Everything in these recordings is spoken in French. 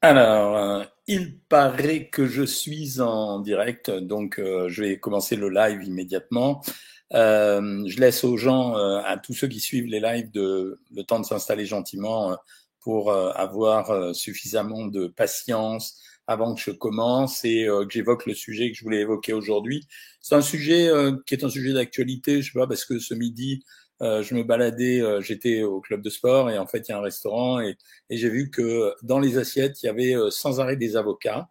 Alors, euh, il paraît que je suis en direct, donc euh, je vais commencer le live immédiatement. Euh, je laisse aux gens, à tous ceux qui suivent les lives, de, le temps de s'installer gentiment pour avoir suffisamment de patience avant que je commence et que j'évoque le sujet que je voulais évoquer aujourd'hui. C'est un sujet qui est un sujet d'actualité, je sais pas, parce que ce midi, euh, je me baladais, euh, j'étais au club de sport et en fait il y a un restaurant et, et j'ai vu que dans les assiettes il y avait euh, sans arrêt des avocats.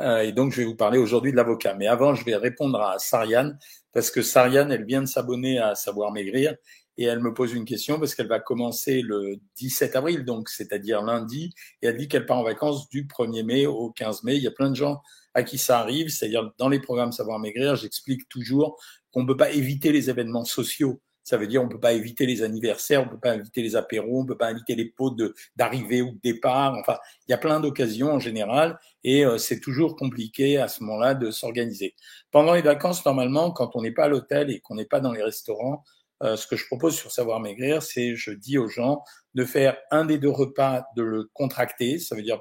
et donc je vais vous parler aujourd'hui de l'avocat. Mais avant je vais répondre à Sariane parce que Sariane elle vient de s'abonner à Savoir Maigrir et elle me pose une question parce qu'elle va commencer le 17 avril, donc c'est-à-dire lundi, et elle dit qu'elle part en vacances du 1er mai au 15 mai. Il y a plein de gens à qui ça arrive, c'est-à-dire dans les programmes Savoir Maigrir, j'explique toujours qu'on ne peut pas éviter les événements sociaux. Ça veut dire on peut pas éviter les anniversaires, on peut pas éviter les apéros, on peut pas éviter les pots d'arrivée ou de départ. Enfin, il y a plein d'occasions en général et euh, c'est toujours compliqué à ce moment-là de s'organiser. Pendant les vacances, normalement, quand on n'est pas à l'hôtel et qu'on n'est pas dans les restaurants, euh, ce que je propose sur Savoir Maigrir, c'est je dis aux gens de faire un des deux repas, de le contracter. Ça veut dire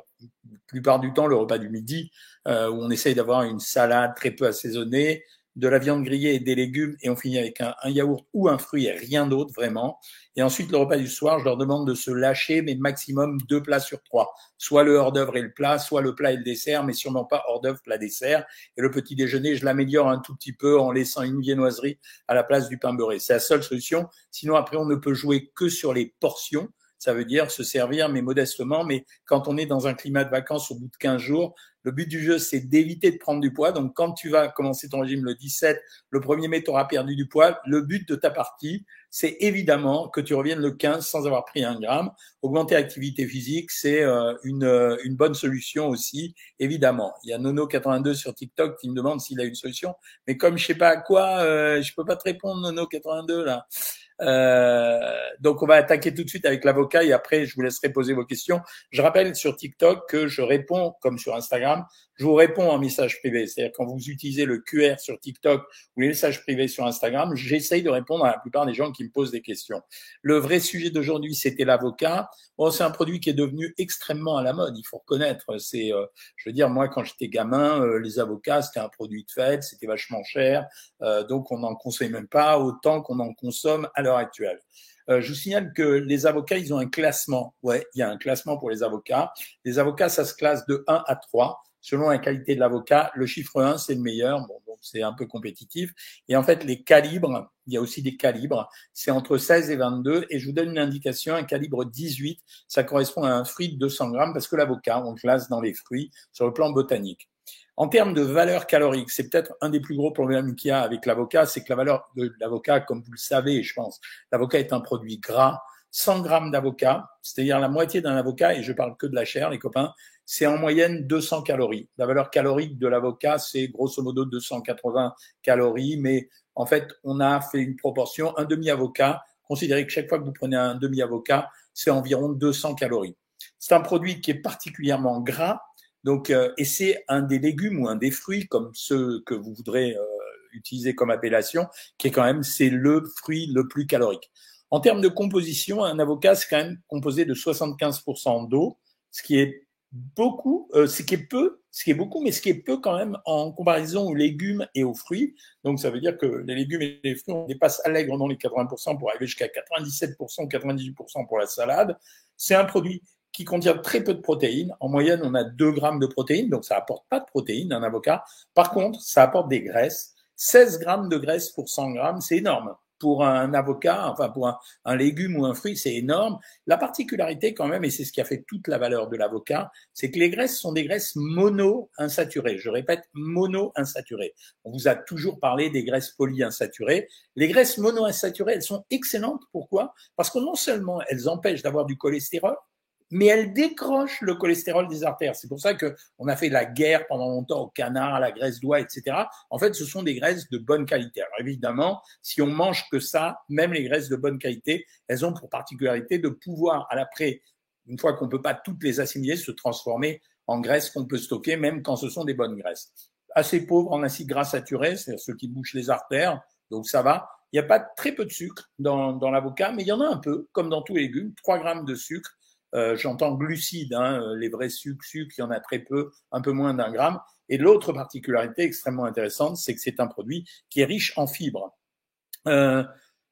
la plupart du temps le repas du midi euh, où on essaye d'avoir une salade très peu assaisonnée, de la viande grillée et des légumes et on finit avec un, yaourt ou un fruit et rien d'autre vraiment. Et ensuite, le repas du soir, je leur demande de se lâcher, mais maximum deux plats sur trois. Soit le hors d'œuvre et le plat, soit le plat et le dessert, mais sûrement pas hors d'œuvre, plat, dessert. Et le petit déjeuner, je l'améliore un tout petit peu en laissant une viennoiserie à la place du pain beurré. C'est la seule solution. Sinon, après, on ne peut jouer que sur les portions. Ça veut dire se servir, mais modestement. Mais quand on est dans un climat de vacances au bout de 15 jours, le but du jeu, c'est d'éviter de prendre du poids. Donc, quand tu vas commencer ton régime le 17, le 1er mai, tu auras perdu du poids. Le but de ta partie, c'est évidemment que tu reviennes le 15 sans avoir pris un gramme. Augmenter l'activité physique, c'est euh, une, euh, une bonne solution aussi, évidemment. Il y a Nono82 sur TikTok qui me demande s'il a une solution. Mais comme je sais pas à quoi, euh, je peux pas te répondre, Nono82, là. Euh, donc on va attaquer tout de suite avec l'avocat et après je vous laisserai poser vos questions. Je rappelle sur TikTok que je réponds comme sur Instagram je vous réponds en message privé. C'est-à-dire quand vous utilisez le QR sur TikTok ou les messages privés sur Instagram, j'essaye de répondre à la plupart des gens qui me posent des questions. Le vrai sujet d'aujourd'hui, c'était l'avocat. Bon, c'est un produit qui est devenu extrêmement à la mode, il faut reconnaître. C'est, euh, je veux dire, moi, quand j'étais gamin, euh, les avocats, c'était un produit de fête, c'était vachement cher, euh, donc on n'en consommait même pas autant qu'on en consomme actuelle. je vous signale que les avocats, ils ont un classement. Ouais, il y a un classement pour les avocats. Les avocats, ça se classe de 1 à 3 selon la qualité de l'avocat. Le chiffre 1, c'est le meilleur. Bon, donc c'est un peu compétitif. Et en fait, les calibres, il y a aussi des calibres. C'est entre 16 et 22. Et je vous donne une indication. Un calibre 18, ça correspond à un fruit de 200 grammes parce que l'avocat, on classe dans les fruits sur le plan botanique. En termes de valeur calorique, c'est peut-être un des plus gros problèmes qu'il y a avec l'avocat, c'est que la valeur de l'avocat, comme vous le savez, je pense, l'avocat est un produit gras. 100 grammes d'avocat, c'est-à-dire la moitié d'un avocat, et je parle que de la chair, les copains, c'est en moyenne 200 calories. La valeur calorique de l'avocat, c'est grosso modo 280 calories, mais en fait, on a fait une proportion, un demi-avocat, considérez que chaque fois que vous prenez un demi-avocat, c'est environ 200 calories. C'est un produit qui est particulièrement gras, donc, euh, et c'est un des légumes ou un des fruits, comme ceux que vous voudrez euh, utiliser comme appellation, qui est quand même, c'est le fruit le plus calorique. En termes de composition, un avocat, c'est quand même composé de 75% d'eau, ce qui est beaucoup, euh, ce qui est peu, ce qui est beaucoup, mais ce qui est peu quand même en comparaison aux légumes et aux fruits. Donc ça veut dire que les légumes et les fruits, on dépasse allègrement les 80% pour arriver jusqu'à 97%, 98% pour la salade. C'est un produit qui contient très peu de protéines. En moyenne, on a 2 grammes de protéines, donc ça apporte pas de protéines, un avocat. Par contre, ça apporte des graisses. 16 grammes de graisse pour 100 grammes, c'est énorme pour un avocat, enfin pour un, légume ou un fruit, c'est énorme. La particularité quand même, et c'est ce qui a fait toute la valeur de l'avocat, c'est que les graisses sont des graisses mono-insaturées. Je répète, mono-insaturées. On vous a toujours parlé des graisses polyinsaturées. Les graisses mono-insaturées, elles sont excellentes. Pourquoi? Parce que non seulement elles empêchent d'avoir du cholestérol, mais elle décroche le cholestérol des artères. C'est pour ça que on a fait la guerre pendant longtemps au canard, à la graisse d'oie, etc. En fait, ce sont des graisses de bonne qualité. Alors évidemment, si on mange que ça, même les graisses de bonne qualité, elles ont pour particularité de pouvoir, à l'après, une fois qu'on peut pas toutes les assimiler, se transformer en graisses qu'on peut stocker, même quand ce sont des bonnes graisses. Assez pauvres en acides gras saturés, c'est-à-dire ceux qui bouchent les artères, donc ça va. Il n'y a pas très peu de sucre dans, dans l'avocat, mais il y en a un peu, comme dans tous les légumes, 3 grammes de sucre j'entends glucides, hein, les vrais sucres, sucres, il y en a très peu, un peu moins d'un gramme. Et l'autre particularité extrêmement intéressante, c'est que c'est un produit qui est riche en fibres. Euh,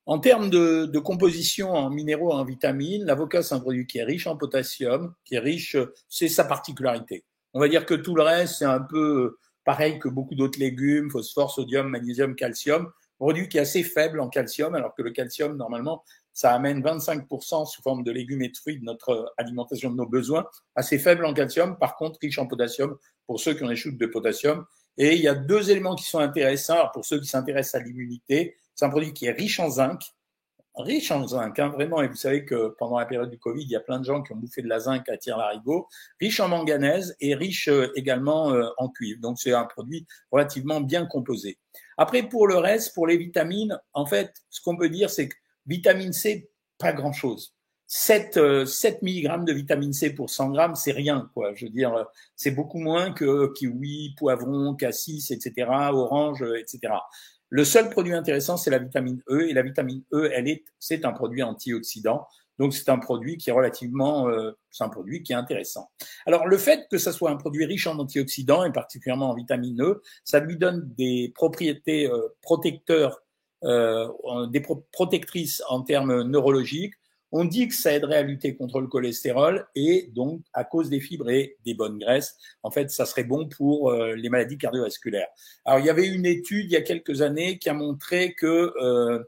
en termes de, de, composition en minéraux, en vitamines, l'avocat, c'est un produit qui est riche en potassium, qui est riche, c'est sa particularité. On va dire que tout le reste, c'est un peu pareil que beaucoup d'autres légumes, phosphore, sodium, magnésium, calcium, produit qui est assez faible en calcium, alors que le calcium, normalement, ça amène 25% sous forme de légumes et de fruits de notre alimentation, de nos besoins, assez faible en calcium, par contre riche en potassium pour ceux qui ont des chutes de potassium. Et il y a deux éléments qui sont intéressants pour ceux qui s'intéressent à l'immunité. C'est un produit qui est riche en zinc, riche en zinc, hein, vraiment. Et vous savez que pendant la période du Covid, il y a plein de gens qui ont bouffé de la zinc à tire-larigot, riche en manganèse et riche euh, également euh, en cuivre. Donc c'est un produit relativement bien composé. Après, pour le reste, pour les vitamines, en fait, ce qu'on peut dire, c'est que vitamine C, pas grand-chose. 7, 7 mg de vitamine C pour 100 grammes, c'est rien, quoi. Je veux dire, c'est beaucoup moins que kiwi, poivron, cassis, etc., orange, etc. Le seul produit intéressant, c'est la vitamine E, et la vitamine E, elle est, c'est un produit antioxydant. Donc c'est un produit qui est relativement, euh, c'est un produit qui est intéressant. Alors le fait que ça soit un produit riche en antioxydants et particulièrement en vitamine E, ça lui donne des propriétés euh, protecteurs, euh, des protectrices en termes neurologiques. On dit que ça aiderait à lutter contre le cholestérol et donc à cause des fibres et des bonnes graisses, en fait, ça serait bon pour euh, les maladies cardiovasculaires. Alors il y avait une étude il y a quelques années qui a montré que euh,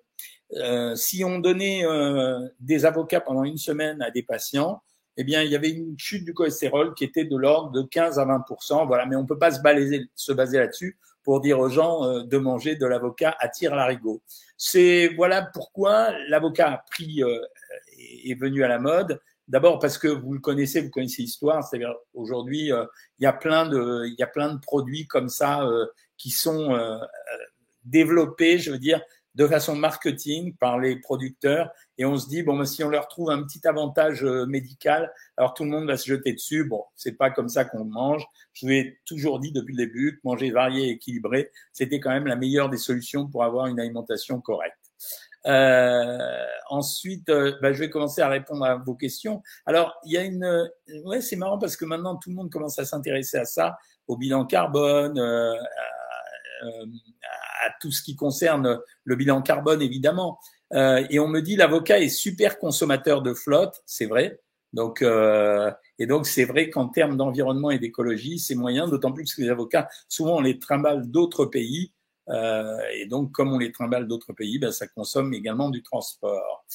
euh, si on donnait euh, des avocats pendant une semaine à des patients, eh bien, il y avait une chute du cholestérol qui était de l'ordre de 15 à 20% Voilà, mais on peut pas se, balaser, se baser là-dessus pour dire aux gens euh, de manger de l'avocat à tire larigot. C'est voilà pourquoi l'avocat a pris est venu à la mode. D'abord parce que vous le connaissez, vous connaissez l'histoire. C'est-à-dire aujourd'hui, il y a plein de il y a plein de produits comme ça qui sont développés, je veux dire, de façon marketing par les producteurs et on se dit bon ben, si on leur trouve un petit avantage euh, médical alors tout le monde va se jeter dessus bon c'est pas comme ça qu'on mange je vous ai toujours dit depuis le début que manger varié et équilibré c'était quand même la meilleure des solutions pour avoir une alimentation correcte euh, ensuite, euh, ben, je vais commencer à répondre à vos questions. Alors, il y a une, ouais, c'est marrant parce que maintenant tout le monde commence à s'intéresser à ça, au bilan carbone, euh, euh, à tout ce qui concerne le bilan carbone, évidemment. Euh, et on me dit l'avocat est super consommateur de flotte, c'est vrai. Donc, euh, et donc c'est vrai qu'en termes d'environnement et d'écologie, c'est moyen, d'autant plus que les avocats, souvent on les trimballe d'autres pays, euh, et donc comme on les trimballe d'autres pays, ben, ça consomme également du transport.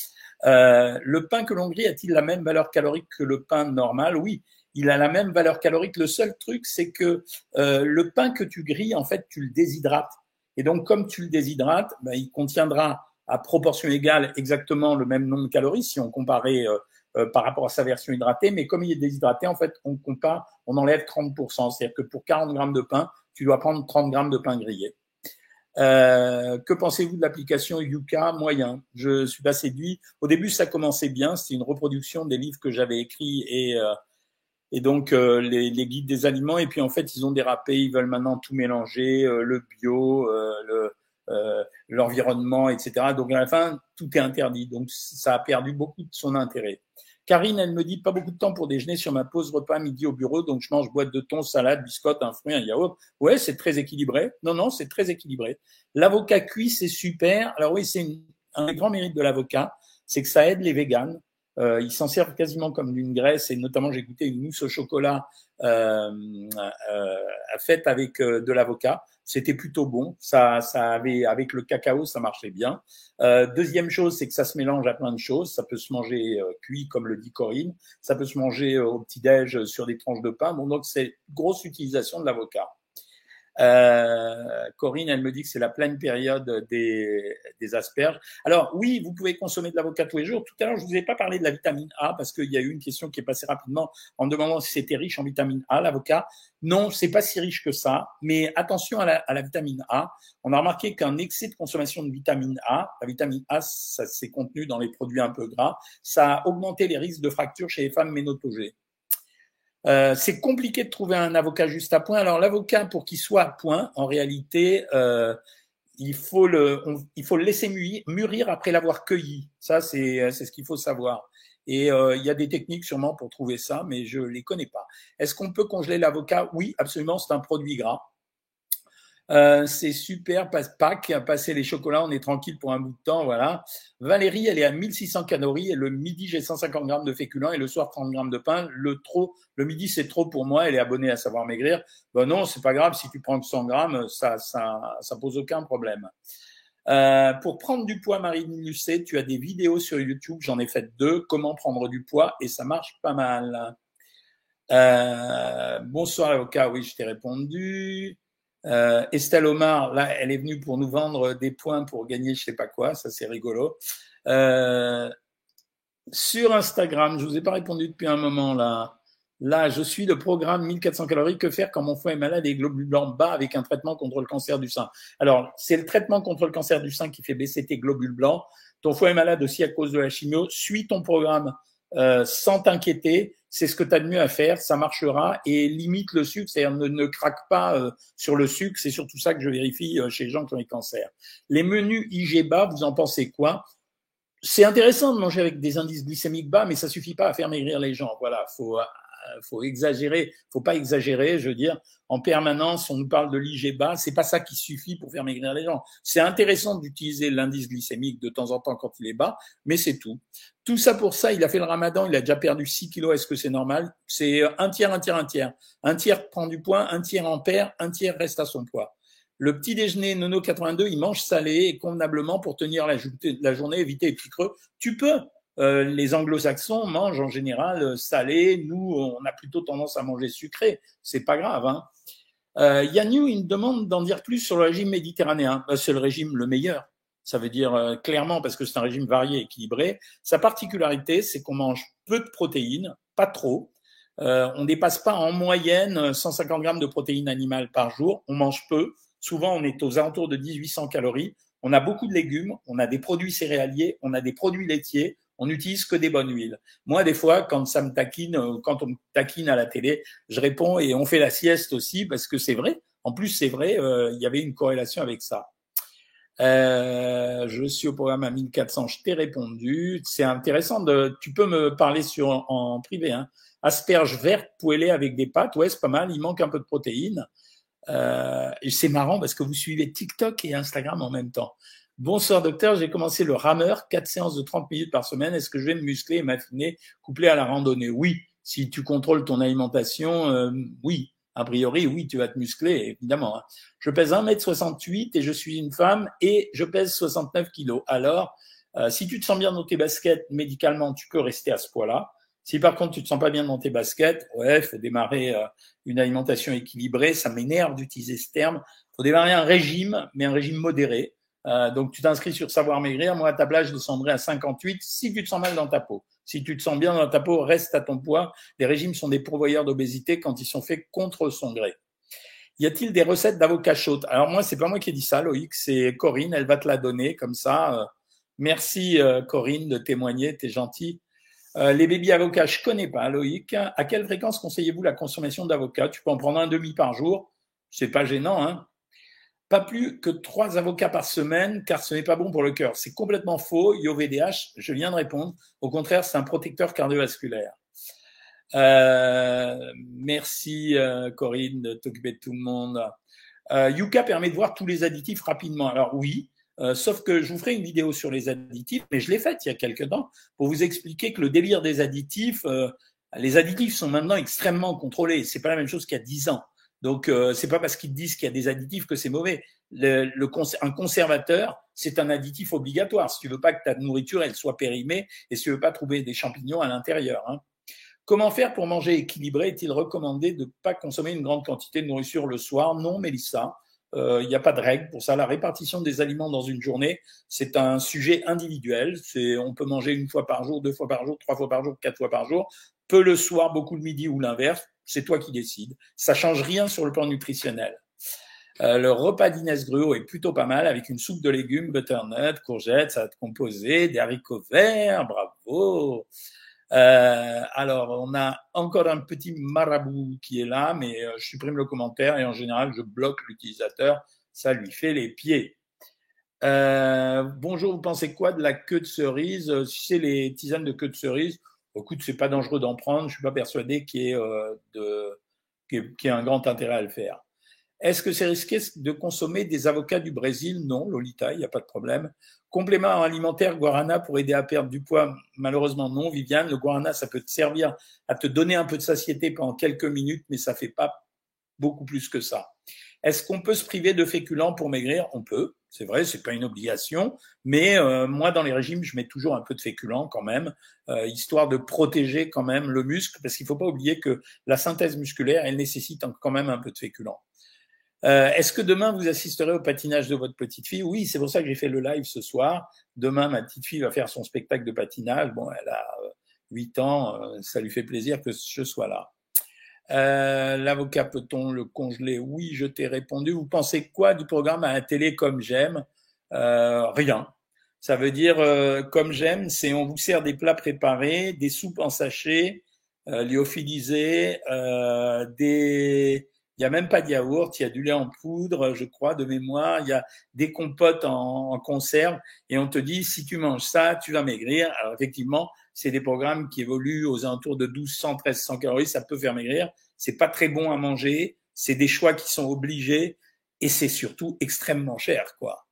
Euh, le pain que l'on grille a-t-il la même valeur calorique que le pain normal? Oui, il a la même valeur calorique. Le seul truc, c'est que euh, le pain que tu grilles, en fait, tu le déshydrates. Et donc, comme tu le déshydrates, ben, il contiendra à proportion égale exactement le même nombre de calories si on comparait euh, euh, par rapport à sa version hydratée. Mais comme il est déshydraté, en fait, on compare, on enlève 30%. C'est-à-dire que pour 40 grammes de pain, tu dois prendre 30 grammes de pain grillé. Euh, que pensez-vous de l'application Yuka Moyen? Je suis pas séduit. Au début, ça commençait bien. C'était une reproduction des livres que j'avais écrits et euh, et donc euh, les, les, guides des aliments. Et puis en fait, ils ont dérapé. Ils veulent maintenant tout mélanger, euh, le bio, euh, le l'environnement, etc. Donc à la fin, tout est interdit. Donc ça a perdu beaucoup de son intérêt. Karine, elle me dit pas beaucoup de temps pour déjeuner sur ma pause repas midi au bureau, donc je mange boîte de thon, salade, biscotte, un fruit, un yaourt. Ouais, c'est très équilibré. Non, non, c'est très équilibré. L'avocat cuit, c'est super. Alors oui, c'est un des grands mérites de l'avocat, c'est que ça aide les véganes. Euh, ils s'en servent quasiment comme d'une graisse et notamment j'ai goûté une mousse au chocolat faite avec euh, de l'avocat. C'était plutôt bon. Ça, ça avait avec le cacao, ça marchait bien. Euh, deuxième chose, c'est que ça se mélange à plein de choses. Ça peut se manger euh, cuit, comme le dit Corinne. Ça peut se manger au petit déj sur des tranches de pain. Bon, donc c'est grosse utilisation de l'avocat. Euh, Corinne, elle me dit que c'est la pleine période des, des, asperges. Alors oui, vous pouvez consommer de l'avocat tous les jours. Tout à l'heure, je vous ai pas parlé de la vitamine A parce qu'il y a eu une question qui est passée rapidement en demandant si c'était riche en vitamine A, l'avocat. Non, c'est pas si riche que ça. Mais attention à la, à la vitamine A. On a remarqué qu'un excès de consommation de vitamine A, la vitamine A, ça s'est contenu dans les produits un peu gras, ça a augmenté les risques de fractures chez les femmes ménopausées. Euh, c'est compliqué de trouver un avocat juste à point. Alors l'avocat, pour qu'il soit à point, en réalité, euh, il, faut le, il faut le laisser mûrir, après l'avoir cueilli. Ça, c'est ce qu'il faut savoir. Et euh, il y a des techniques sûrement pour trouver ça, mais je les connais pas. Est-ce qu'on peut congeler l'avocat? Oui, absolument. C'est un produit gras. Euh, c'est super, passe Pâques, passer les chocolats, on est tranquille pour un bout de temps, voilà. Valérie, elle est à 1600 calories et le midi, j'ai 150 grammes de féculents et le soir, 30 grammes de pain. Le trop, le midi, c'est trop pour moi. Elle est abonnée à Savoir Maigrir. Ben non, c'est pas grave. Si tu prends que 100 grammes, ça, ça, ça pose aucun problème. Euh, pour prendre du poids, Marine Lucet, tu as des vidéos sur YouTube. J'en ai fait deux. Comment prendre du poids et ça marche pas mal. Euh, bonsoir avocat. Oui, je t'ai répondu. Euh, Estelle Omar, là, elle est venue pour nous vendre des points pour gagner je sais pas quoi, ça c'est rigolo. Euh, sur Instagram, je vous ai pas répondu depuis un moment là. Là, je suis le programme 1400 calories. Que faire quand mon foie est malade et globules blancs bas avec un traitement contre le cancer du sein? Alors, c'est le traitement contre le cancer du sein qui fait baisser tes globules blancs. Ton foie est malade aussi à cause de la chimio. Suis ton programme euh, sans t'inquiéter c'est ce que tu as de mieux à faire, ça marchera et limite le sucre, c'est-à-dire ne, ne, craque pas euh, sur le sucre, c'est surtout ça que je vérifie euh, chez les gens qui ont des cancers. Les menus IG bas, vous en pensez quoi? C'est intéressant de manger avec des indices glycémiques bas, mais ça suffit pas à faire maigrir les gens. Voilà, faut euh, faut exagérer, faut pas exagérer, je veux dire, en permanence, on nous parle de l'IG bas, c'est pas ça qui suffit pour faire maigrir les gens. C'est intéressant d'utiliser l'indice glycémique de temps en temps quand il est bas, mais c'est tout. Tout ça pour ça, il a fait le ramadan, il a déjà perdu 6 kilos, est-ce que c'est normal? C'est un tiers, un tiers, un tiers. Un tiers prend du poids, un tiers en perd, un tiers reste à son poids. Le petit déjeuner Nono 82, il mange salé et convenablement pour tenir la, la journée, éviter les petits creux. Tu peux, euh, les anglo-saxons mangent en général euh, salé. Nous, on a plutôt tendance à manger sucré. C'est pas grave. Hein. Euh, Yannou, il me demande d'en dire plus sur le régime méditerranéen. Bah, c'est le régime le meilleur. Ça veut dire euh, clairement, parce que c'est un régime varié, équilibré. Sa particularité, c'est qu'on mange peu de protéines, pas trop. Euh, on dépasse pas en moyenne 150 grammes de protéines animales par jour. On mange peu. Souvent, on est aux alentours de 1800 calories. On a beaucoup de légumes, on a des produits céréaliers, on a des produits laitiers, on n'utilise que des bonnes huiles. Moi, des fois, quand ça me taquine, euh, quand on me taquine à la télé, je réponds et on fait la sieste aussi parce que c'est vrai. En plus, c'est vrai, euh, il y avait une corrélation avec ça. Euh, je suis au programme à 1400, je t'ai répondu. C'est intéressant tu peux me parler en, privé. Hein. Asperges vertes poêlées avec des pâtes, ouais, c'est pas mal. Il manque un peu de protéines. Et c'est marrant parce que vous suivez TikTok et Instagram en même temps. Bonsoir docteur, j'ai commencé le rameur, quatre séances de 30 minutes par semaine. Est-ce que je vais me muscler et m'affiner couplé à la randonnée? Oui, si tu contrôles ton alimentation, euh, oui. A priori, oui, tu vas te muscler, évidemment. Hein. Je pèse 1m68 et je suis une femme et je pèse 69 kilos. Alors, euh, si tu te sens bien dans tes baskets, médicalement, tu peux rester à ce poids-là. Si par contre tu te sens pas bien dans tes baskets, ouais, faut démarrer euh, une alimentation équilibrée. Ça m'énerve d'utiliser ce terme. Faut démarrer un régime, mais un régime modéré. Euh, donc, tu t'inscris sur Savoir Maigrir. Moi, à ta place, je descendrai à 58 si tu te sens mal dans ta peau. Si tu te sens bien dans ta peau, reste à ton poids. Les régimes sont des pourvoyeurs d'obésité quand ils sont faits contre son gré. Y a-t-il des recettes d'avocat chaud Alors moi, c'est pas moi qui ai dit ça, Loïc, c'est Corinne. Elle va te la donner comme ça. Euh, merci euh, Corinne de témoigner, t'es gentil. les bébés avocats, je connais pas, Loïc. À quelle fréquence conseillez-vous la consommation d'avocat Tu peux en prendre un demi par jour. C'est pas gênant, hein pas plus que trois avocats par semaine, car ce n'est pas bon pour le cœur. C'est complètement faux. IOVDH, je viens de répondre. Au contraire, c'est un protecteur cardiovasculaire. Euh, merci euh, Corinne de t'occuper de tout le monde. Euh, Yuka permet de voir tous les additifs rapidement. Alors oui, sauf que je vous ferai une vidéo sur les additifs, mais je l'ai faite il y a quelques temps pour vous expliquer que le délire des additifs, les additifs sont maintenant extrêmement contrôlés. C'est pas la même chose qu'il y a dix ans. Donc, euh, c'est pas parce qu'ils disent qu'il y a des additifs que c'est mauvais. Un conservateur, c'est un additif obligatoire. Si tu veux pas que ta nourriture elle soit périmée et si tu veux pas trouver des champignons à l'intérieur. Hein. Comment faire pour manger équilibré? Est-il recommandé de ne pas consommer une grande quantité de nourriture le soir? Non, Mélissa. Il euh, n'y a pas de règle pour ça. La répartition des aliments dans une journée, c'est un sujet individuel. On peut manger une fois par jour, deux fois par jour, trois fois par jour, quatre fois par jour. Peu le soir, beaucoup le midi ou l'inverse c'est toi qui décides. Ça change rien sur le plan nutritionnel. Euh, le repas d'Inès Gruau est plutôt pas mal avec une soupe de légumes, butternut, courgettes, ça va être composé, des haricots verts, bravo. Euh, alors, on a encore un petit marabout qui est là, mais euh, je supprime le commentaire et en général, je bloque l'utilisateur. Ça lui fait les pieds. bonjour, vous pensez quoi de la queue de cerise? Si c'est les tisanes de queue de cerise, écoute, c'est pas dangereux d'en prendre. Je suis pas persuadé qu'il y ait euh, de qu'il y ait un grand intérêt à le faire. Est-ce que c'est risqué de consommer des avocats du Brésil? Non, Lolita, il n'y a pas de problème. Complément alimentaire guarana pour aider à perdre du poids? Malheureusement, non, Viviane. Le guarana, ça peut te servir à te donner un peu de satiété pendant quelques minutes, mais ça fait pas beaucoup plus que ça. Est-ce qu'on peut se priver de féculents pour maigrir? On peut, c'est vrai, c'est pas une obligation, mais euh, moi dans les régimes, je mets toujours un peu de féculents quand même, euh, histoire de protéger quand même le muscle, parce qu'il faut pas oublier que la synthèse musculaire, elle nécessite quand même un peu de féculents. Euh, Est-ce que demain vous assisterez au patinage de votre petite fille? Oui, c'est pour ça que j'ai fait le live ce soir. Demain, ma petite fille va faire son spectacle de patinage. Bon, elle a 8 ans, ça lui fait plaisir que je sois là. Euh, l'avocat, peut-on le congeler? Oui, je t'ai répondu. Vous pensez quoi du programme à un télé comme j'aime? Euh, Rien. Ça veut dire euh, comme j'aime, c'est on vous sert des plats préparés, des soupes en sachet, lyophilisées, des il n'y a même pas de yaourt, il y a du lait en poudre, je crois, de mémoire, il y a des compotes en, en conserve, et on te dit, si tu manges ça, tu vas maigrir. Alors effectivement, c'est des programmes qui évoluent aux alentours de 1200, 1300 calories, ça peut faire maigrir. C'est pas très bon à manger, c'est des choix qui sont obligés. Et c'est surtout extrêmement cher, quoi.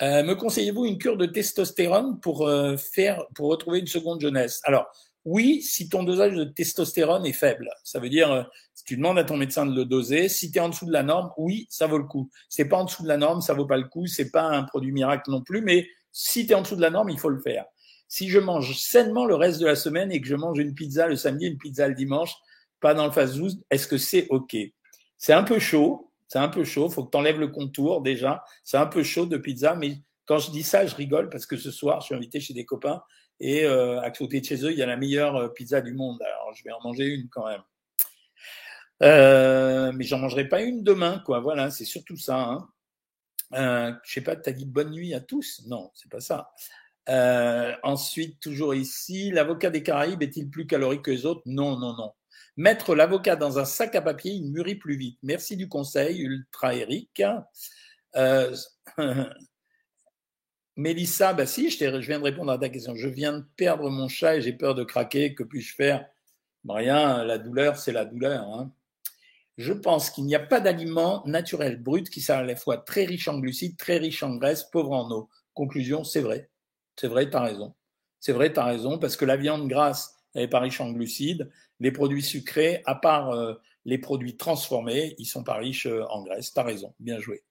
Euh, me conseillez-vous une cure de testostérone pour euh, faire, pour retrouver une seconde jeunesse? Alors, oui, si ton dosage de testostérone est faible, ça veut dire euh, si tu demandes à ton médecin de le doser, si tu es en dessous de la norme, oui, ça vaut le coup. C'est pas en dessous de la norme, ça vaut pas le coup, c'est pas un produit miracle non plus, mais si tu es en dessous de la norme, il faut le faire si je mange sainement le reste de la semaine et que je mange une pizza le samedi, une pizza le dimanche, pas dans le fast-food, est-ce que c'est OK? C'est un peu chaud, c'est un peu chaud, faut que tu enlèves le contour déjà, c'est un peu chaud de pizza, mais quand je dis ça, je rigole parce que ce soir, je suis invité chez des copains et euh, à côté de chez eux, il y a la meilleure euh, pizza du monde. Alors, je vais en manger une quand même. Euh, mais j'en mangerai pas une demain, quoi. Voilà, c'est surtout ça. Hein. Euh, je sais pas, tu as dit bonne nuit à tous? Non, c'est pas ça. Euh, ensuite, toujours ici, l'avocat des Caraïbes est-il plus calorique que les autres? Non, non, non. Mettre l'avocat dans un sac à papier, il mûrit plus vite. Merci du conseil, Ultra Eric. Euh, Mélissa, bah si, je, viens de répondre à ta question. Je viens de perdre mon chat et j'ai peur de craquer. Que puis-je faire? Rien, la douleur, c'est la douleur. Hein. Je pense qu'il n'y a pas d'aliment naturel brut qui soit à la fois très riche en glucides, très riche en graisse, pauvre en eau. Conclusion, c'est vrai. C'est vrai, tu as raison. C'est vrai, tu raison, parce que la viande grasse, elle n'est pas riche en glucides. Les produits sucrés, à part euh, les produits transformés, ils sont pas riches euh, en graisse. Tu as raison, bien joué.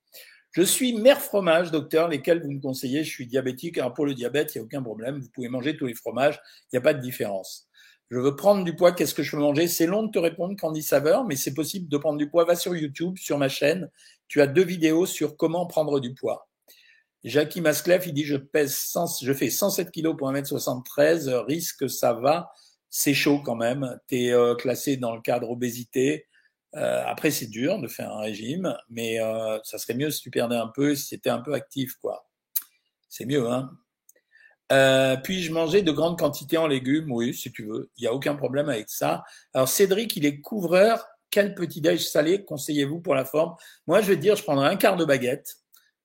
Je suis mère fromage, docteur, lesquels vous me conseillez? Je suis diabétique. Alors pour le diabète, il n'y a aucun problème. Vous pouvez manger tous les fromages. Il n'y a pas de différence. Je veux prendre du poids. Qu'est-ce que je veux manger? C'est long de te répondre, Candy Saveur, mais c'est possible de prendre du poids. Va sur YouTube, sur ma chaîne. Tu as deux vidéos sur comment prendre du poids. Jackie Masclef, il dit je pèse 100, je fais 107 kilos pour 1m73, risque ça va, c'est chaud quand même. Tu es euh, classé dans le cadre obésité. Euh, après c'est dur de faire un régime, mais euh, ça serait mieux si tu perdais un peu, si tu un peu actif quoi. C'est mieux hein. puis-je manger de grandes quantités en légumes? Oui, si tu veux. Il n'y a aucun problème avec ça. Alors Cédric, il est couvreur. Quel petit déj salé conseillez-vous pour la forme? Moi, je vais te dire, je prendrai un quart de baguette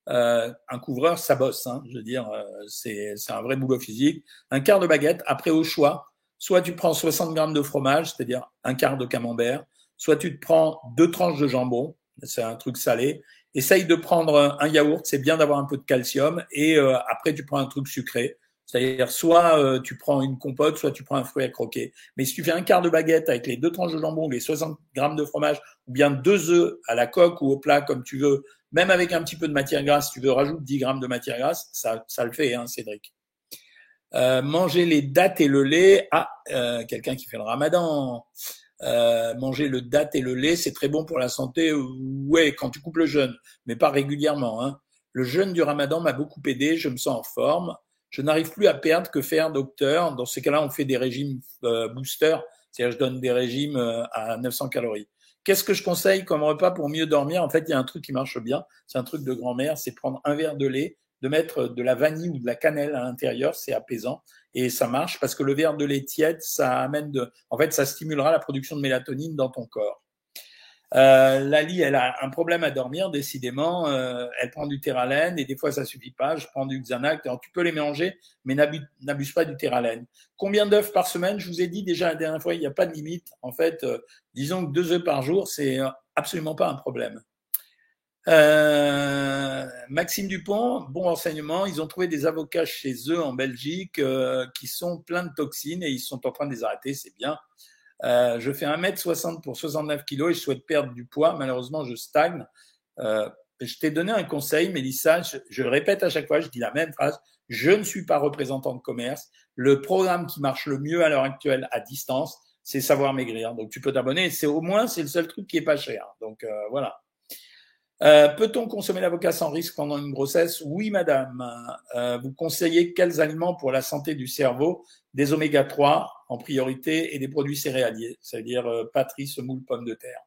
euh, un couvreur, ça bosse. Hein, je veux dire, euh, c'est un vrai boulot physique. Un quart de baguette. Après, au choix, soit tu prends 60 grammes de fromage, c'est-à-dire un quart de camembert, soit tu te prends deux tranches de jambon, c'est un truc salé. Essaye de prendre un yaourt, c'est bien d'avoir un peu de calcium. Et euh, après, tu prends un truc sucré. C'est-à-dire, soit euh, tu prends une compote, soit tu prends un fruit à croquer. Mais si tu fais un quart de baguette avec les deux tranches de jambon, les 60 grammes de fromage, ou bien deux œufs à la coque ou au plat, comme tu veux, même avec un petit peu de matière grasse, tu veux rajouter 10 grammes de matière grasse, ça, ça le fait, hein, Cédric. Euh, manger les dattes et le lait. Ah, euh, quelqu'un qui fait le ramadan. Euh, manger le date et le lait, c'est très bon pour la santé. Ouais, quand tu coupes le jeûne, mais pas régulièrement. Hein. Le jeûne du ramadan m'a beaucoup aidé, je me sens en forme. Je n'arrive plus à perdre que faire docteur. Dans ces cas-là, on fait des régimes euh, booster, c'est-à-dire je donne des régimes euh, à 900 calories. Qu'est-ce que je conseille comme repas pour mieux dormir? En fait, il y a un truc qui marche bien. C'est un truc de grand-mère, c'est prendre un verre de lait, de mettre de la vanille ou de la cannelle à l'intérieur, c'est apaisant et ça marche parce que le verre de lait tiède, ça amène de, en fait, ça stimulera la production de mélatonine dans ton corps. Euh, Lali, elle a un problème à dormir, décidément. Euh, elle prend du Terralène et des fois ça suffit pas. Je prends du Xanax. Tu peux les mélanger, mais n'abuse pas du Terralène. Combien d'œufs par semaine? Je vous ai dit déjà la dernière fois, il n'y a pas de limite. En fait, euh, disons que deux œufs par jour, c'est absolument pas un problème. Euh, Maxime Dupont, bon renseignement, ils ont trouvé des avocats chez eux en Belgique euh, qui sont pleins de toxines et ils sont en train de les arrêter, c'est bien. Euh, je fais 1m60 pour 69 kg et je souhaite perdre du poids. Malheureusement, je stagne. Euh, je t'ai donné un conseil, Mélissa, je, je, répète à chaque fois, je dis la même phrase. Je ne suis pas représentant de commerce. Le programme qui marche le mieux à l'heure actuelle à distance, c'est savoir maigrir. Donc tu peux t'abonner. C'est au moins c'est le seul truc qui est pas cher. Donc euh, voilà. Euh, Peut-on consommer l'avocat sans risque pendant une grossesse? Oui, madame. Euh, vous conseillez quels aliments pour la santé du cerveau? Des oméga 3 en priorité et des produits céréaliers, c'est-à-dire euh, patrie, semoule, pommes de terre.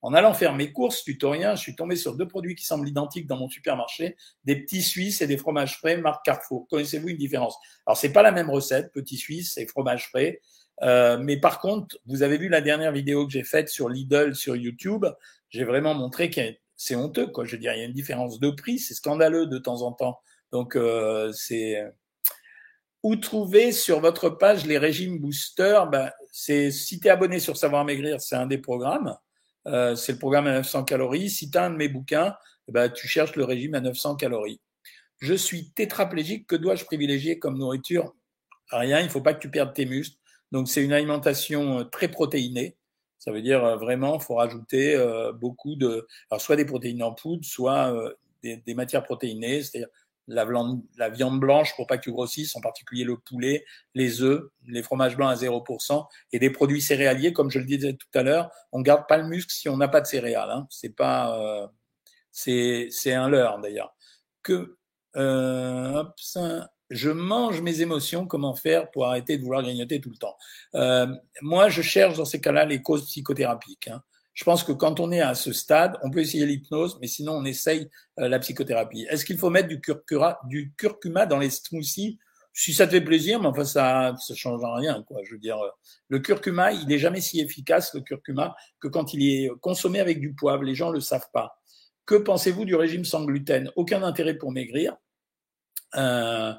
En allant faire mes courses tutoriens, je suis tombé sur deux produits qui semblent identiques dans mon supermarché, des petits suisses et des fromages frais marque Carrefour. Connaissez-vous une différence? Alors c'est pas la même recette, petits suisses et fromage frais, euh, mais par contre, vous avez vu la dernière vidéo que j'ai faite sur Lidl sur YouTube, j'ai vraiment montré a c'est honteux, quoi. Je veux dire, il y a une différence de prix, c'est scandaleux de temps en temps. Donc, euh, c'est où trouver sur votre page les régimes boosters? Ben, c'est si tu es abonné sur Savoir Maigrir, c'est un des programmes. Euh, c'est le programme à 900 calories. Si tu as un de mes bouquins, ben, tu cherches le régime à 900 calories. Je suis tétraplégique. Que dois-je privilégier comme nourriture? Rien. Il ne faut pas que tu perdes tes muscles. Donc, c'est une alimentation euh, très protéinée. Ça veut dire euh, vraiment, faut rajouter euh, beaucoup de, alors soit des protéines en poudre, soit des, des, matières protéinées, c'est-à-dire la, la, viande blanche pour pas que tu grossisses, en particulier le poulet, les œufs, les fromages blancs à 0%, et des produits céréaliers, comme je le disais tout à l'heure, on garde pas le muscle si on n'a pas de céréales. Hein. C'est pas, euh, c'est c'est un leurre d'ailleurs. Que euh, hop, ça, je mange mes émotions, comment faire pour arrêter de vouloir grignoter tout le temps? Euh, Moi, je cherche dans ces cas-là les causes psychothérapiques. Hein. Je pense que quand on est à ce stade, on peut essayer l'hypnose, mais sinon on essaye euh, la psychothérapie. Est-ce qu'il faut mettre du curcuma, dans les smoothies? Si ça te fait plaisir, mais enfin ça ça change rien, quoi. Je veux dire, euh, le curcuma, il n'est jamais si efficace le curcuma que quand il est consommé avec du poivre. Les gens le savent pas. Que pensez-vous du régime sans gluten? Aucun intérêt pour maigrir. Euh,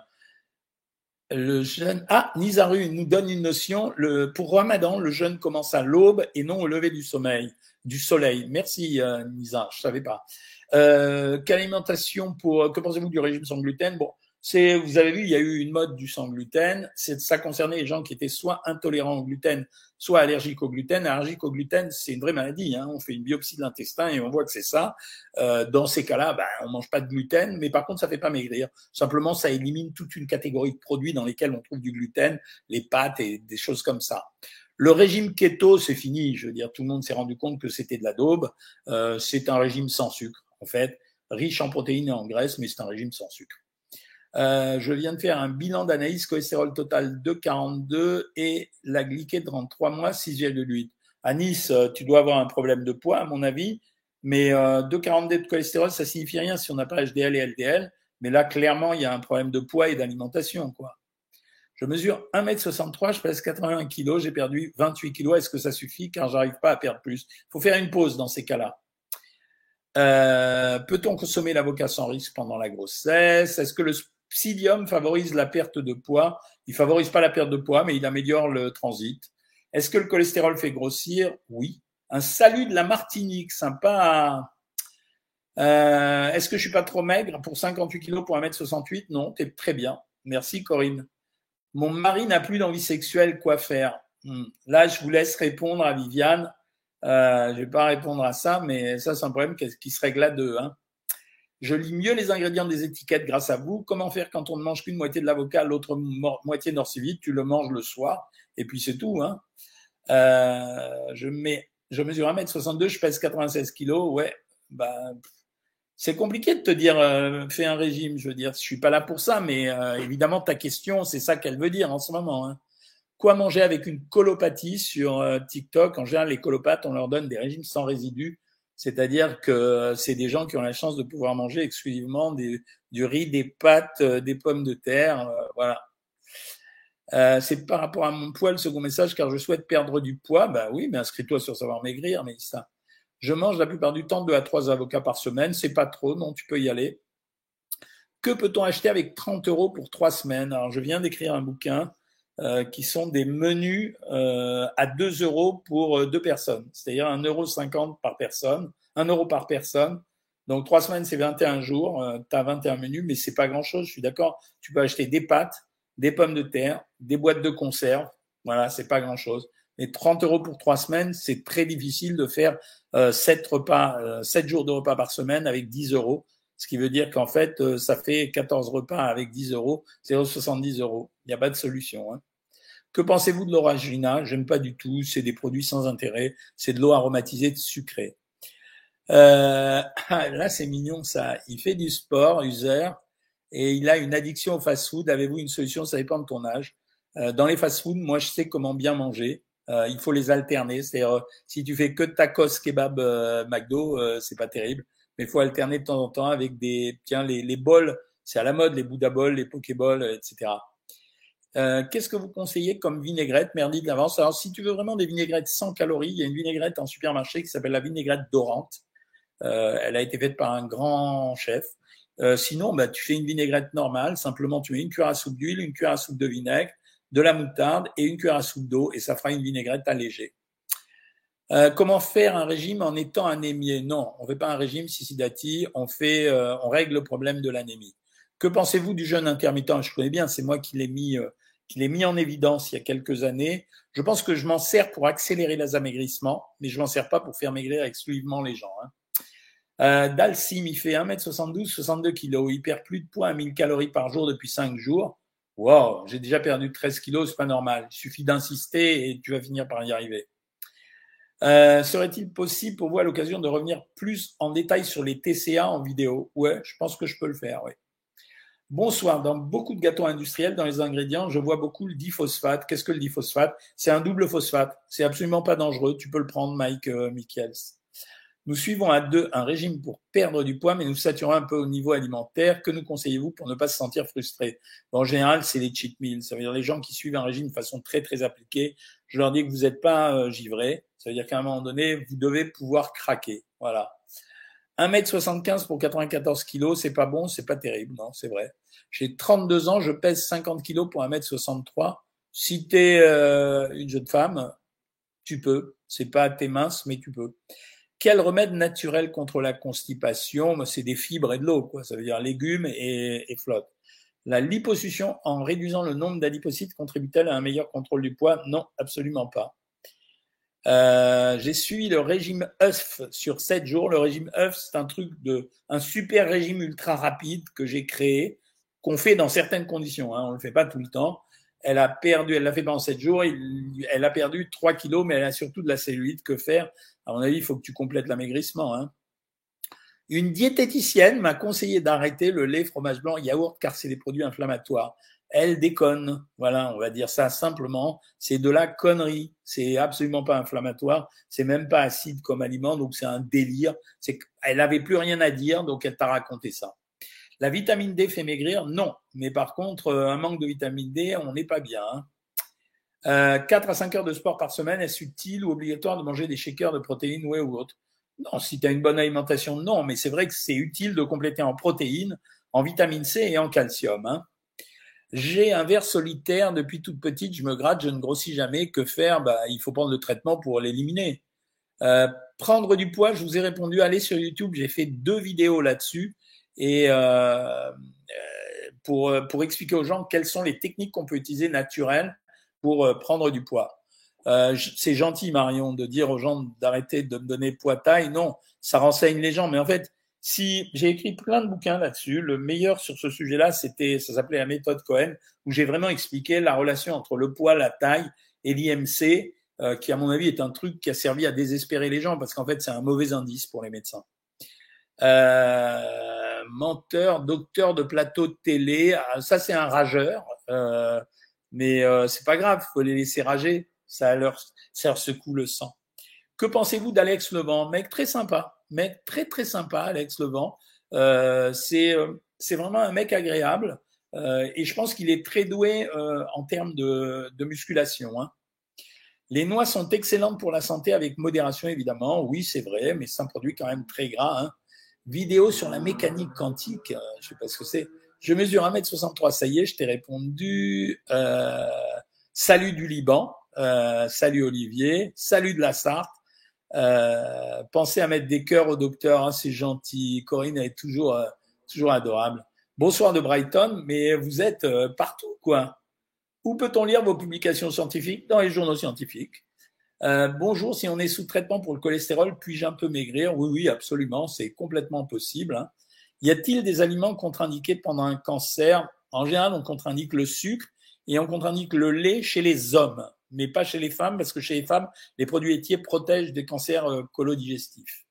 le jeûne. Ah, Nizaru nous donne une notion. Pour Ramadan, le jeûne commence à l'aube et non au lever du sommeil, du soleil. Merci, euh, Nisa. Je savais pas. Euh, quelle alimentation pour Que pensez-vous du régime sans gluten? Bon, c'est, vous avez vu, il y a eu une mode du sans gluten. C'est, ça concernait les gens qui étaient soit intolérants au gluten, soit allergiques au gluten. Allergique au gluten, c'est une vraie maladie. Hein. On fait une biopsie de l'intestin et on voit que c'est ça. Euh, dans ces cas-là, ben, on mange pas de gluten, mais par contre, ça fait pas maigrir. Simplement, ça élimine toute une catégorie de produits dans lesquels on trouve du gluten, les pâtes et des choses comme ça. Le régime keto, c'est fini. Je veux dire, tout le monde s'est rendu compte que c'était de la daube. Euh, c'est un régime sans sucre, en fait, riche en protéines et en graisses, mais c'est un régime sans sucre. Euh, je viens de faire un bilan d'analyse cholestérol total de 42 et la glyquée de 33 mois, 6,8. À Nice, euh, tu dois avoir un problème de poids, à mon avis, mais euh, 2,42 de cholestérol, ça signifie rien si on n'a pas HDL et LDL. Mais là, clairement, il y a un problème de poids et d'alimentation, quoi. Je mesure 1m63, je pèse 81 kg, j'ai perdu 28 kg. Est-ce que ça suffit car j'arrive pas à perdre plus? Il faut faire une pause dans ces cas-là. Euh, Peut-on consommer l'avocat sans risque pendant la grossesse? Est-ce que le Psyllium favorise la perte de poids? Il favorise pas la perte de poids, mais il améliore le transit. Est-ce que le cholestérol fait grossir? Oui. Un salut de la Martinique, sympa. Euh, Est-ce que je suis pas trop maigre? Pour 58 kilos pour 1m68 Non, tu es très bien. Merci Corinne. Mon mari n'a plus d'envie sexuelle, quoi faire hmm. Là, je vous laisse répondre à Viviane. Euh, je vais pas répondre à ça, mais ça, c'est un problème qui se règle à deux. Hein. Je lis mieux les ingrédients des étiquettes grâce à vous. Comment faire quand on ne mange qu'une moitié de l'avocat, l'autre moitié norsivite Tu le manges le soir et puis c'est tout. Hein. Euh, je, je mesure 1m62, je pèse 96 kilos. Ouais, bah, c'est compliqué de te dire euh, fais un régime. Je veux dire, je suis pas là pour ça, mais euh, évidemment ta question, c'est ça qu'elle veut dire en ce moment. Hein. Quoi manger avec une colopathie sur euh, TikTok? En général, les colopathes, on leur donne des régimes sans résidus c'est-à-dire que c'est des gens qui ont la chance de pouvoir manger exclusivement du riz, des pâtes, euh, des pommes de terre, euh, voilà. Euh, c'est par rapport à mon poids le second message, car je souhaite perdre du poids. Bah oui, mais inscris-toi sur Savoir Maigrir, mais ça. Je mange la plupart du temps deux à trois avocats par semaine. C'est pas trop, non, tu peux y aller. Que peut-on acheter avec 30 euros pour trois semaines? Alors, je viens d'écrire un bouquin euh, qui sont des menus euh, à 2 euros pour euh, deux personnes, c'est-à-dire 1,50 euro par personne, 1 euro par personne. Donc, trois semaines, c'est 21 jours. tu as 21 menus, mais c'est pas grand-chose, je suis d'accord. Tu peux acheter des pâtes, des pommes de terre, des boîtes de conserve. Voilà, c'est pas grand-chose. Mais 30 euros pour trois semaines, c'est très difficile de faire euh, 7 repas, 7 jours de repas par semaine avec 10 euros. Ce qui veut dire qu'en fait, euh, ça fait 14 repas avec 10 euros, 0,70 euros. Il n'y a pas de solution. Hein. Que pensez-vous de l'orangina? J'aime pas du tout. C'est des produits sans intérêt. C'est de l'eau aromatisée sucrée. Euh, là, c'est mignon ça. Il fait du sport, user, et il a une addiction au fast-food. Avez-vous une solution? Ça dépend de ton âge. Euh, dans les fast-food, moi, je sais comment bien manger. Euh, il faut les alterner. C'est-à-dire, si tu fais que tacos, kebab, McDo, c'est pas terrible mais il faut alterner de temps en temps avec des, tiens, les, les bols, c'est à la mode, les Bouddha bols, les Pokéballs, etc. Euh, Qu'est-ce que vous conseillez comme vinaigrette Merdi d'avance. Alors, si tu veux vraiment des vinaigrettes sans calories, il y a une vinaigrette en supermarché qui s'appelle la vinaigrette dorante. Euh, elle a été faite par un grand chef. Euh, sinon, bah, tu fais une vinaigrette normale. Simplement, tu mets une cuillère à soupe d'huile, une cuillère à soupe de vinaigre, de la moutarde et une cuillère à soupe d'eau, et ça fera une vinaigrette allégée. Euh, comment faire un régime en étant anémié? Non, on ne fait pas un régime Sisidati, on fait, euh, on règle le problème de l'anémie. Que pensez-vous du jeûne intermittent? Je connais bien, c'est moi qui l'ai mis, euh, mis en évidence il y a quelques années. Je pense que je m'en sers pour accélérer les amaigrissement, mais je m'en sers pas pour faire maigrir exclusivement les gens. Hein. Euh, Dalsim, il fait 1m72, 62 kg. Il perd plus de poids à 1000 calories par jour depuis 5 jours. Wow, j'ai déjà perdu 13 kg, c'est pas normal. Il suffit d'insister et tu vas finir par y arriver. Euh, serait-il possible pour vous l'occasion de revenir plus en détail sur les TCA en vidéo? Ouais, je pense que je peux le faire. Bonsoir. Dans beaucoup de gâteaux industriels, dans les ingrédients, je vois beaucoup le diphosphate. Qu'est-ce que le diphosphate? C'est un double phosphate. C'est absolument pas dangereux. Tu peux le prendre, Mike euh, Michels. Nous suivons à deux un régime pour perdre du poids, mais nous saturons un peu au niveau alimentaire. Que nous conseillez-vous pour ne pas se sentir frustré? En général, c'est les cheat meals. Ça veut dire les gens qui suivent un régime de façon très très appliquée. Je leur dis que vous n'êtes pas euh, givré. Ça veut dire qu'à un moment donné, vous devez pouvoir craquer. Voilà. 1m75 pour 94 kg, c'est pas bon, c'est pas terrible, non, c'est vrai. J'ai 32 ans, je pèse 50 kg pour 1m63. Si tu es euh, une jeune femme, tu peux. C'est pas tes mince, mais tu peux. Quel remède naturel contre la constipation? C'est des fibres et de l'eau, quoi. Ça veut dire légumes et, et flotte. La liposuction en réduisant le nombre d'adipocytes contribue-t-elle à un meilleur contrôle du poids? Non, absolument pas. Euh, j'ai suivi le régime œuf sur 7 jours. Le régime œuf, c'est un truc de, un super régime ultra rapide que j'ai créé, qu'on fait dans certaines conditions. Hein, on le fait pas tout le temps. Elle a perdu, elle l'a fait pendant 7 jours. elle a perdu 3 kilos, mais elle a surtout de la cellulite. Que faire? À mon avis, il faut que tu complètes l'amaigrissement. Hein. Une diététicienne m'a conseillé d'arrêter le lait, fromage blanc, yaourt, car c'est des produits inflammatoires. Elle déconne. Voilà, on va dire ça simplement. C'est de la connerie. C'est absolument pas inflammatoire. C'est même pas acide comme aliment, donc c'est un délire. C'est elle avait plus rien à dire, donc elle t'a raconté ça. La vitamine D fait maigrir? Non. Mais par contre, euh, un manque de vitamine D, on n'est pas bien. Hein. 4 euh, à 5 heures de sport par semaine, est-ce utile ou obligatoire de manger des shakers de protéines ouais, ou autre Non, si tu as une bonne alimentation, non, mais c'est vrai que c'est utile de compléter en protéines, en vitamine C et en calcium. Hein. J'ai un verre solitaire depuis toute petite, je me gratte, je ne grossis jamais. Que faire? Bah, Il faut prendre le traitement pour l'éliminer. Euh, prendre du poids, je vous ai répondu, allez sur YouTube, j'ai fait deux vidéos là-dessus et euh, pour, pour expliquer aux gens quelles sont les techniques qu'on peut utiliser naturelles pour euh, prendre du poids. Euh, c'est gentil, Marion, de dire aux gens d'arrêter de me donner poids taille. Non, ça renseigne les gens. Mais en fait, si j'ai écrit plein de bouquins là-dessus, le meilleur sur ce sujet-là, c'était, ça s'appelait la méthode Cohen, où j'ai vraiment expliqué la relation entre le poids, la taille et l'IMC, euh, qui à mon avis est un truc qui a servi à désespérer les gens parce qu'en fait c'est un mauvais indice pour les médecins. Euh, menteur, docteur de plateau de télé, ah, ça c'est un rageur. Euh, mais euh, c'est pas grave, faut les laisser rager, ça leur, ça leur secoue le sang. Que pensez-vous d'Alex Levent? Mec très sympa, mec très très sympa, Alex Levent. Euh, c'est euh, c'est vraiment un mec agréable euh, et je pense qu'il est très doué euh, en termes de, de musculation. Hein. Les noix sont excellentes pour la santé avec modération, évidemment. Oui, c'est vrai, mais c'est un produit quand même très gras. Hein. Vidéo sur la mécanique quantique, euh, je sais pas ce que c'est. Je mesure 1m63, ça y est, je t'ai répondu. Euh, salut du Liban, euh, salut Olivier, salut de la Sarthe. Euh, pensez à mettre des cœurs au docteur, hein, c'est gentil. Corinne est toujours, euh, toujours adorable. Bonsoir de Brighton, mais vous êtes euh, partout, quoi. Où peut-on lire vos publications scientifiques? Dans les journaux scientifiques. Euh, bonjour, si on est sous traitement pour le cholestérol, puis-je un peu maigrir? Oui, oui, absolument, c'est complètement possible. Hein. Y a-t-il des aliments contre-indiqués pendant un cancer? En général, on contre-indique le sucre et on contre-indique le lait chez les hommes mais pas chez les femmes, parce que chez les femmes, les produits laitiers protègent des cancers euh, colodigestifs.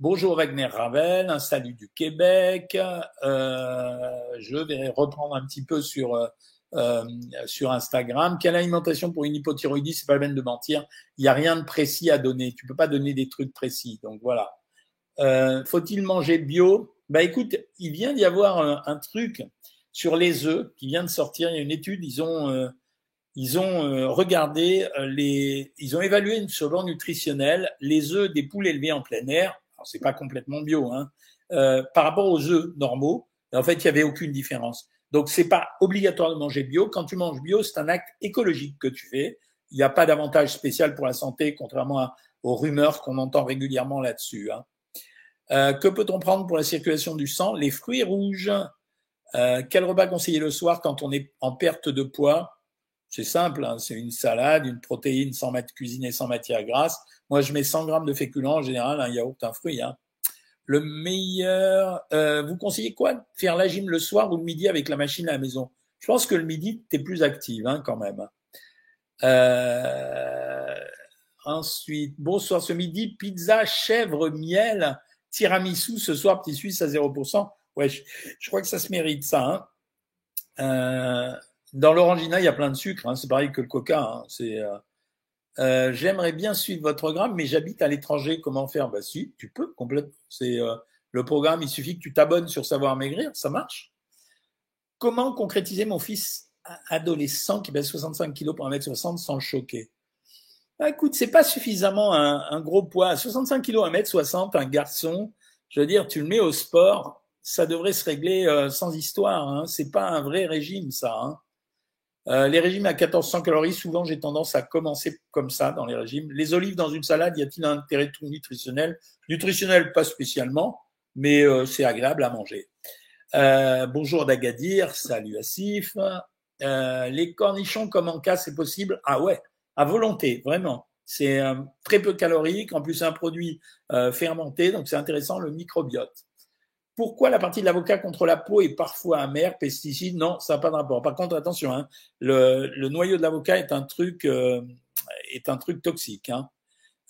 Bonjour Wagner Ravel, un salut du Québec. Euh, je vais reprendre un petit peu sur euh, sur Instagram. Quelle alimentation pour une hypothyroïdie? C'est pas la peine de mentir. Il n'y a rien de précis à donner. Tu peux pas donner des trucs précis. Donc voilà. Faut-il manger bio? Bah écoute, il vient d'y avoir un, un, truc sur les œufs qui vient de sortir. Il y a une étude. Ils ont euh, ils ont euh, regardé euh, les, ils ont évalué sur le plan nutritionnel les œufs des poules élevées en plein air. Alors c'est pas complètement bio, hein, euh, par rapport aux œufs normaux. En fait, il y avait aucune différence. Donc c'est pas obligatoire de manger bio. Quand tu manges bio, c'est un acte écologique que tu fais. Il n'y a pas d'avantage spécial pour la santé, contrairement aux rumeurs qu'on entend régulièrement là-dessus. Hein. Euh, que peut-on prendre pour la circulation du sang? Les fruits rouges. Euh, quel repas conseiller le soir quand on est en perte de poids? C'est simple, hein, c'est une salade, une protéine sans mettre cuisinée, sans matière grasse. Moi, je mets 100 grammes de féculents en général, un yaourt, un fruit. Hein. Le meilleur, euh, vous conseillez quoi? Faire la gym le soir ou le midi avec la machine à la maison? Je pense que le midi, tu plus active hein, quand même. Euh, ensuite, bonsoir ce midi, pizza, chèvre, miel, tiramisu ce soir, petit suisse à 0%. Ouais, je, crois que ça se mérite ça. Hein. Euh, dans l'orangina, il y a plein de sucre. Hein, c'est pareil que le coca. Hein, euh, euh, J'aimerais bien suivre votre programme, mais j'habite à l'étranger. Comment faire? Bah si, tu peux complètement. Le programme. Il suffit que tu t'abonnes sur Savoir Maigrir, ça marche. Comment concrétiser mon fils adolescent qui pèse 65 kg pour 1m60 sans le choquer? Bah, Écoute, c'est pas suffisamment un, gros poids. 65 kg, 1m60, un garçon. Je veux dire, tu le mets au sport, ça devrait se régler euh, sans histoire. Hein. C'est pas un vrai régime, ça. Hein. Euh, les régimes à 1400 calories, souvent j'ai tendance à commencer comme ça dans les régimes. Les olives dans une salade, y a-t-il un intérêt tout nutritionnel? Nutritionnel, pas spécialement, mais euh, c'est agréable à manger. Euh, bonjour d'Agadir, salut. Euh, les cornichons comme en cas, c'est possible? Ah ouais, à volonté, vraiment. C'est très peu calorique, en plus c'est un produit fermenté, donc c'est intéressant le microbiote. Pourquoi la partie de l'avocat contre la peau est parfois amère, pesticide? Non, ça n'a pas de rapport. Par contre, attention, hein, le, le, noyau de l'avocat est un truc euh, est un truc toxique. Hein.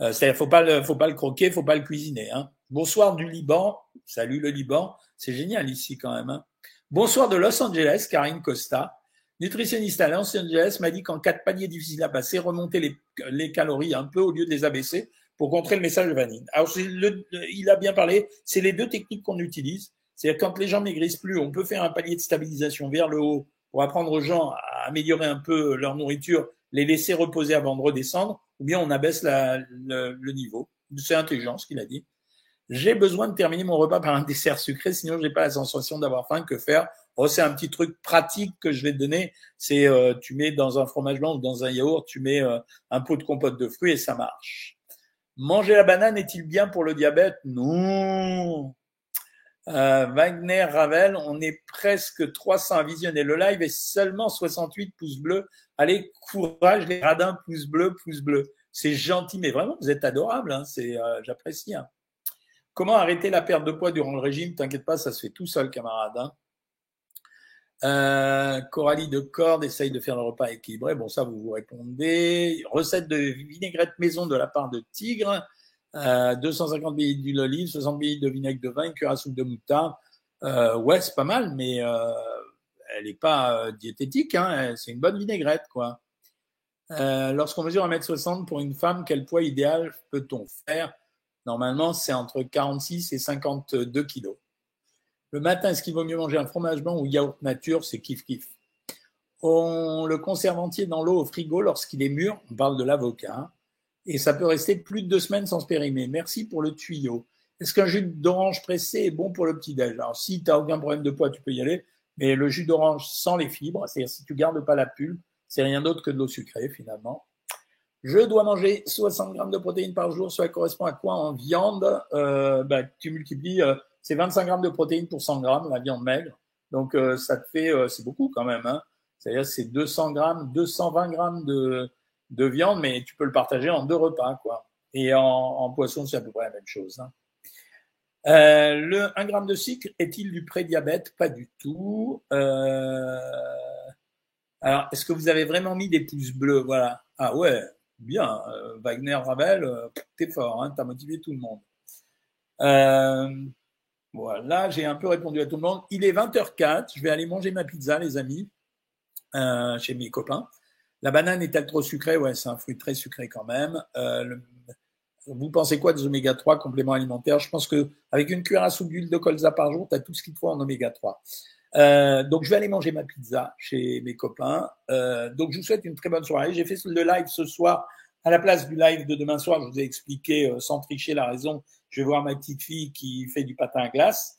Euh, C'est-à-dire, faut pas le, faut pas le croquer, faut pas le cuisiner. Hein. Bonsoir du Liban. Salut le Liban. C'est génial ici quand même. Hein. Bonsoir de Los Angeles, Karine Costa. Nutritionniste à Los Angeles m'a dit qu'en cas de panier difficile à passer, remonter les, les calories un peu au lieu de les abaisser pour contrer le message de vanille. Alors, il a bien parlé, c'est les deux techniques qu'on utilise. C'est-à-dire quand les gens maigrissent plus, on peut faire un palier de stabilisation vers le haut pour apprendre aux gens à améliorer un peu leur nourriture, les laisser reposer avant de redescendre, ou bien on abaisse le, le, niveau. C'est intelligent ce qu'il a dit. J'ai besoin de terminer mon repas par un dessert sucré, sinon j'ai pas la sensation d'avoir faim. Que faire? Oh, c'est un petit truc pratique que je vais te donner. C'est euh, tu mets dans un fromage blanc ou dans un yaourt, tu mets euh, un pot de compote de fruits et ça marche. Manger la banane est-il bien pour le diabète? Non. Euh, Wagner Ravel, on est presque 300 à visionner le live et seulement 68 pouces bleus. Allez, courage les radins, pouces bleus, pouces bleus. C'est gentil, mais vraiment, vous êtes adorable. Hein, c'est, euh, j'apprécie. Hein. Comment arrêter la perte de poids durant le régime? T'inquiète pas, ça se fait tout seul, camarade. Hein. Euh, Coralie de Corde essaye de faire le repas équilibré. Bon, ça, vous vous répondez. Recette de vinaigrette maison de la part de Tigre. Euh, 250 ml d'huile d'olive, 60 ml de vinaigre de vin, une à soupe de moutarde. Euh, ouais, c'est pas mal, mais euh, elle n'est pas euh, diététique. Hein, c'est une bonne vinaigrette, quoi. Euh, lorsqu'on mesure 1m60 pour une femme, quel poids idéal peut-on faire? Normalement, c'est entre 46 et 52 kilos. Le matin, est-ce qu'il vaut mieux manger un fromage blanc ou yaourt nature? C'est kiff kiff. on le conserve entier dans l'eau au frigo lorsqu'il est mûr. On parle de l'avocat. Et ça peut rester plus de deux semaines sans se périmer. Merci pour le tuyau. Est-ce qu'un jus d'orange pressé est bon pour le petit-déj? Alors, si tu n'as aucun problème de poids, tu peux y aller. Mais le jus d'orange sans les fibres, c'est-à-dire si tu gardes pas la pulpe, c'est rien d'autre que de l'eau sucrée finalement. Je dois manger 60 grammes de protéines par jour. Cela correspond à quoi en viande? Euh, bah, Tu multiplies, euh, c'est 25 grammes de protéines pour 100 grammes, la viande maigre. Donc euh, ça te fait, euh, c'est beaucoup quand même. Hein. C'est-à-dire c'est 200 grammes, 220 grammes de, de viande, mais tu peux le partager en deux repas, quoi. Et en, en poisson, c'est à peu près la même chose. Hein. Euh, le 1 gramme de sucre est-il du prédiabète? Pas du tout. Euh, alors, est-ce que vous avez vraiment mis des pouces bleus? Voilà. Ah ouais, bien. Euh, Wagner Ravel, euh, t'es fort, hein, t'as motivé tout le monde. Euh, voilà, j'ai un peu répondu à tout le monde. Il est 20h04, je vais aller manger ma pizza, les amis, chez mes copains. La banane est-elle trop sucrée? Ouais, c'est un fruit très sucré quand même. Vous pensez quoi des oméga 3 compléments alimentaires Je pense que avec une cuillère à soupe d'huile de colza par jour, tu as tout ce qu'il faut en oméga 3. Euh, donc, je vais aller manger ma pizza chez mes copains. Euh, donc, je vous souhaite une très bonne soirée. J'ai fait le live ce soir à la place du live de demain soir. Je vous ai expliqué euh, sans tricher la raison. Je vais voir ma petite fille qui fait du patin à glace.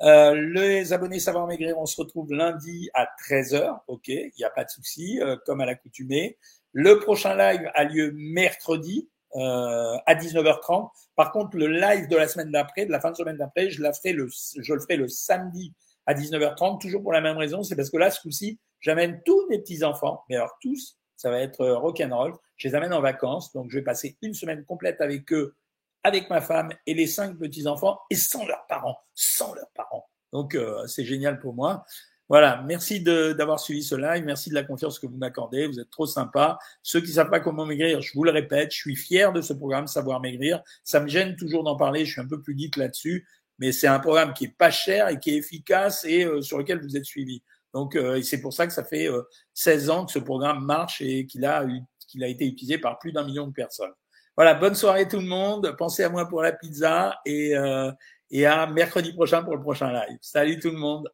Euh, les abonnés Savoir Maigrir, on se retrouve lundi à 13h. OK, il n'y a pas de souci, euh, comme à l'accoutumée. Le prochain live a lieu mercredi euh, à 19h30. Par contre, le live de la semaine d'après, de la fin de semaine d'après, je, le, je le ferai le samedi à 19h30, toujours pour la même raison, c'est parce que là, ce coup-ci, j'amène tous mes petits-enfants, mais alors tous, ça va être euh, rock'n'roll, je les amène en vacances, donc je vais passer une semaine complète avec eux, avec ma femme et les cinq petits-enfants, et sans leurs parents, sans leurs parents. Donc, euh, c'est génial pour moi. Voilà, merci d'avoir suivi ce live, merci de la confiance que vous m'accordez, vous êtes trop sympa. Ceux qui savent pas comment maigrir, je vous le répète, je suis fier de ce programme Savoir Maigrir. Ça me gêne toujours d'en parler, je suis un peu geek là-dessus, mais c'est un programme qui est pas cher et qui est efficace et euh, sur lequel vous êtes suivi. Donc euh, c'est pour ça que ça fait 16 euh, ans que ce programme marche et qu'il a qu'il a été utilisé par plus d'un million de personnes. Voilà, bonne soirée tout le monde. Pensez à moi pour la pizza et et à mercredi prochain pour le prochain live. Salut tout le monde.